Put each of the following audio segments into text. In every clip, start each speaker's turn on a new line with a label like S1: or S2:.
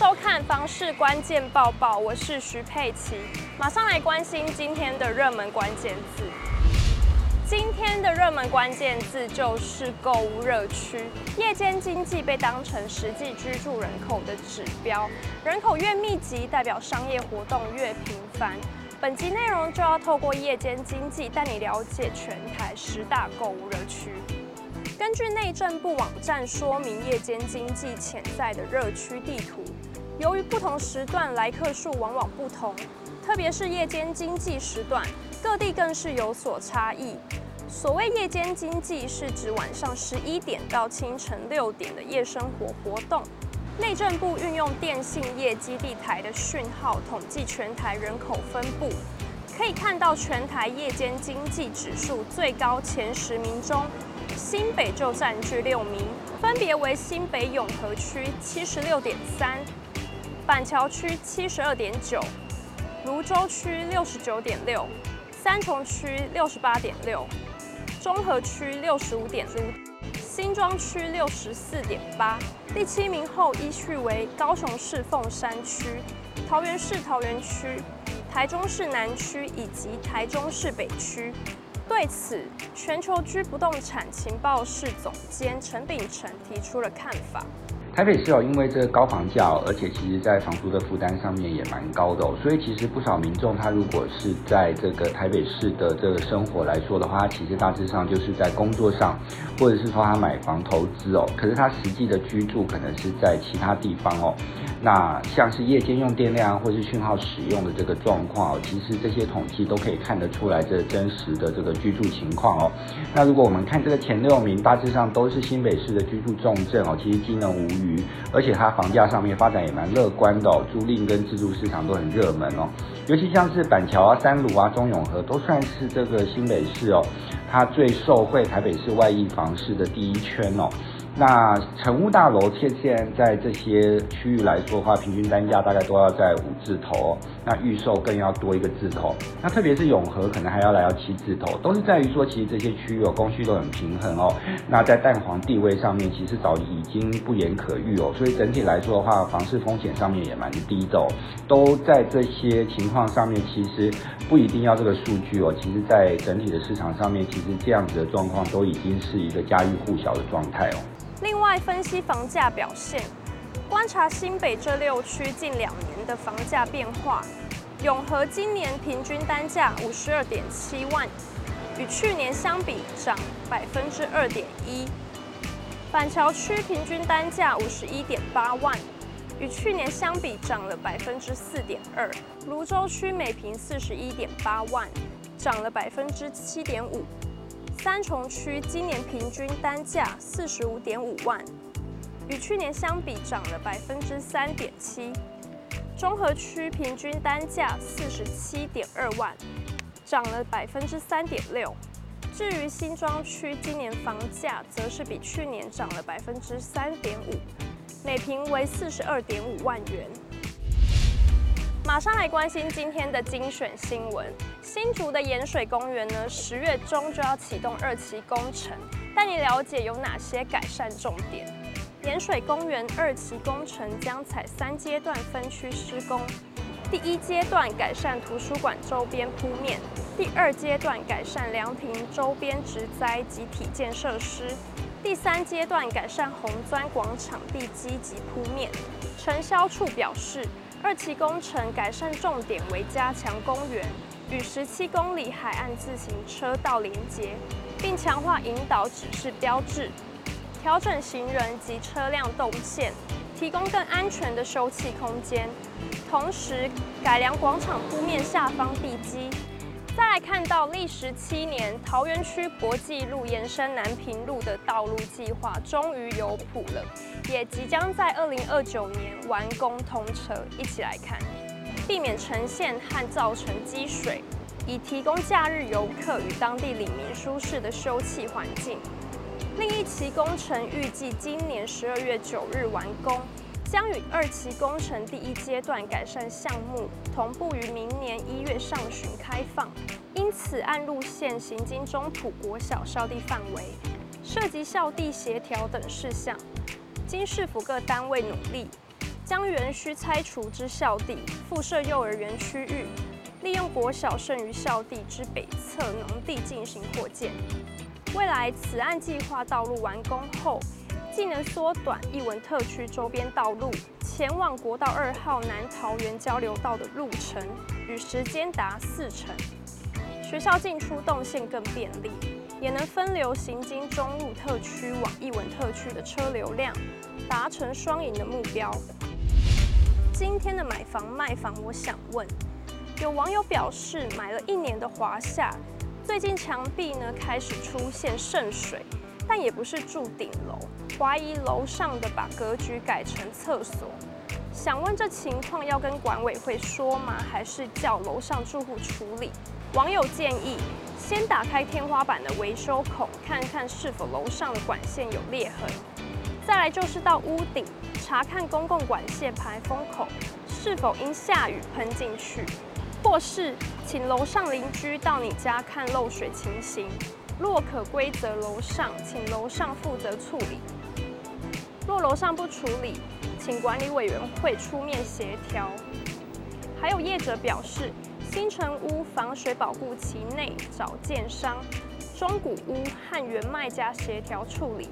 S1: 收看房事关键报报，我是徐佩琪，马上来关心今天的热门关键字。今天的热门关键字就是购物热区，夜间经济被当成实际居住人口的指标，人口越密集，代表商业活动越频繁。本集内容就要透过夜间经济带你了解全台十大购物热区。根据内政部网站说明夜间经济潜在的热区地图，由于不同时段来客数往往不同，特别是夜间经济时段，各地更是有所差异。所谓夜间经济，是指晚上十一点到清晨六点的夜生活活动。内政部运用电信业基地台的讯号统计全台人口分布，可以看到全台夜间经济指数最高前十名中，新北就占据六名，分别为新北永和区七十六点三，板桥区七十二点九，芦洲区六十九点六，三重区六十八点六，中和区六十五点五。新庄区六十四点八，第七名后依序为高雄市凤山区、桃园市桃园区、台中市南区以及台中市北区。对此，全球居不动产情报室总监陈秉成提出了看法。
S2: 台北市哦，因为这个高房价哦，而且其实在房租的负担上面也蛮高的哦，所以其实不少民众他如果是在这个台北市的这个生活来说的话，其实大致上就是在工作上，或者是说他买房投资哦，可是他实际的居住可能是在其他地方哦。那像是夜间用电量或是讯号使用的这个状况哦，其实这些统计都可以看得出来这真实的这个居住情况哦。那如果我们看这个前六名，大致上都是新北市的居住重镇哦，其实机能无而且它房价上面发展也蛮乐观的哦，租赁跟自住市场都很热门哦。尤其像是板桥啊、三鲁啊、中永和都算是这个新北市哦，它最受惠台北市外溢房市的第一圈哦。那成屋大楼现现在这些区域来说的话，平均单价大概都要在五字头，那预售更要多一个字头。那特别是永和，可能还要来到七字头，都是在于说，其实这些区域哦，供需都很平衡哦。那在蛋黄地位上面，其实早已经不言可喻哦。所以整体来说的话，房市风险上面也蛮低的哦。都在这些情况上面，其实不一定要这个数据哦。其实，在整体的市场上面，其实这样子的状况都已经是一个家喻户晓的状态哦。
S1: 另外，分析房价表现，观察新北这六区近两年的房价变化。永和今年平均单价五十二点七万，与去年相比涨百分之二点一。板桥区平均单价五十一点八万，与去年相比涨了百分之四点二。芦洲区每坪四十一点八万，涨了百分之七点五。三重区今年平均单价四十五点五万，与去年相比涨了百分之三点七。中和区平均单价四十七点二万，涨了百分之三点六。至于新庄区今年房价则是比去年涨了百分之三点五，每坪为四十二点五万元。马上来关心今天的精选新闻。新竹的盐水公园呢，十月中就要启动二期工程，带你了解有哪些改善重点。盐水公园二期工程将采三阶段分区施工，第一阶段改善图书馆周边铺面，第二阶段改善凉亭周边植栽及体建设施，第三阶段改善红砖广场地基及铺面。承销处表示，二期工程改善重点为加强公园与十七公里海岸自行车道连接，并强化引导指示标志，调整行人及车辆动线，提供更安全的休憩空间。同时，改良广场铺面下方地基。再来看到历时七年，桃园区国际路延伸南平路的道路计划终于有谱了，也即将在二零二九年完工通车。一起来看。避免沉陷和造成积水，以提供假日游客与当地里民舒适的休憩环境。另一期工程预计今年十二月九日完工，将与二期工程第一阶段改善项目同步于明年一月上旬开放。因此，按路线行经中埔国小校地范围，涉及校地协调等事项，经市府各单位努力。将原需拆除之校地附设幼儿园区域，利用国小剩余校地之北侧农地进行扩建。未来此案计划道路完工后，既能缩短艺文特区周边道路前往国道二号南桃园交流道的路程与时间达四成，学校进出动线更便利，也能分流行经中路特区往艺文特区的车流量，达成双赢的目标。今天的买房卖房，我想问，有网友表示买了一年的华夏，最近墙壁呢开始出现渗水。但也不是住顶楼，怀疑楼上的把格局改成厕所。想问这情况要跟管委会说吗？还是叫楼上住户处理？网友建议先打开天花板的维修孔，看看是否楼上的管线有裂痕。再来就是到屋顶查看公共管线排风口是否因下雨喷进去，或是请楼上邻居到你家看漏水情形。若可归责楼上，请楼上负责处理；若楼上不处理，请管理委员会出面协调。还有业者表示，新城屋防水保护期内找建商，中古屋和原卖家协调处理，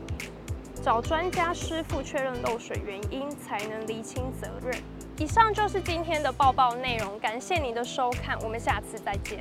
S1: 找专家师傅确认漏水原因，才能厘清责任。以上就是今天的报报内容，感谢您的收看，我们下次再见。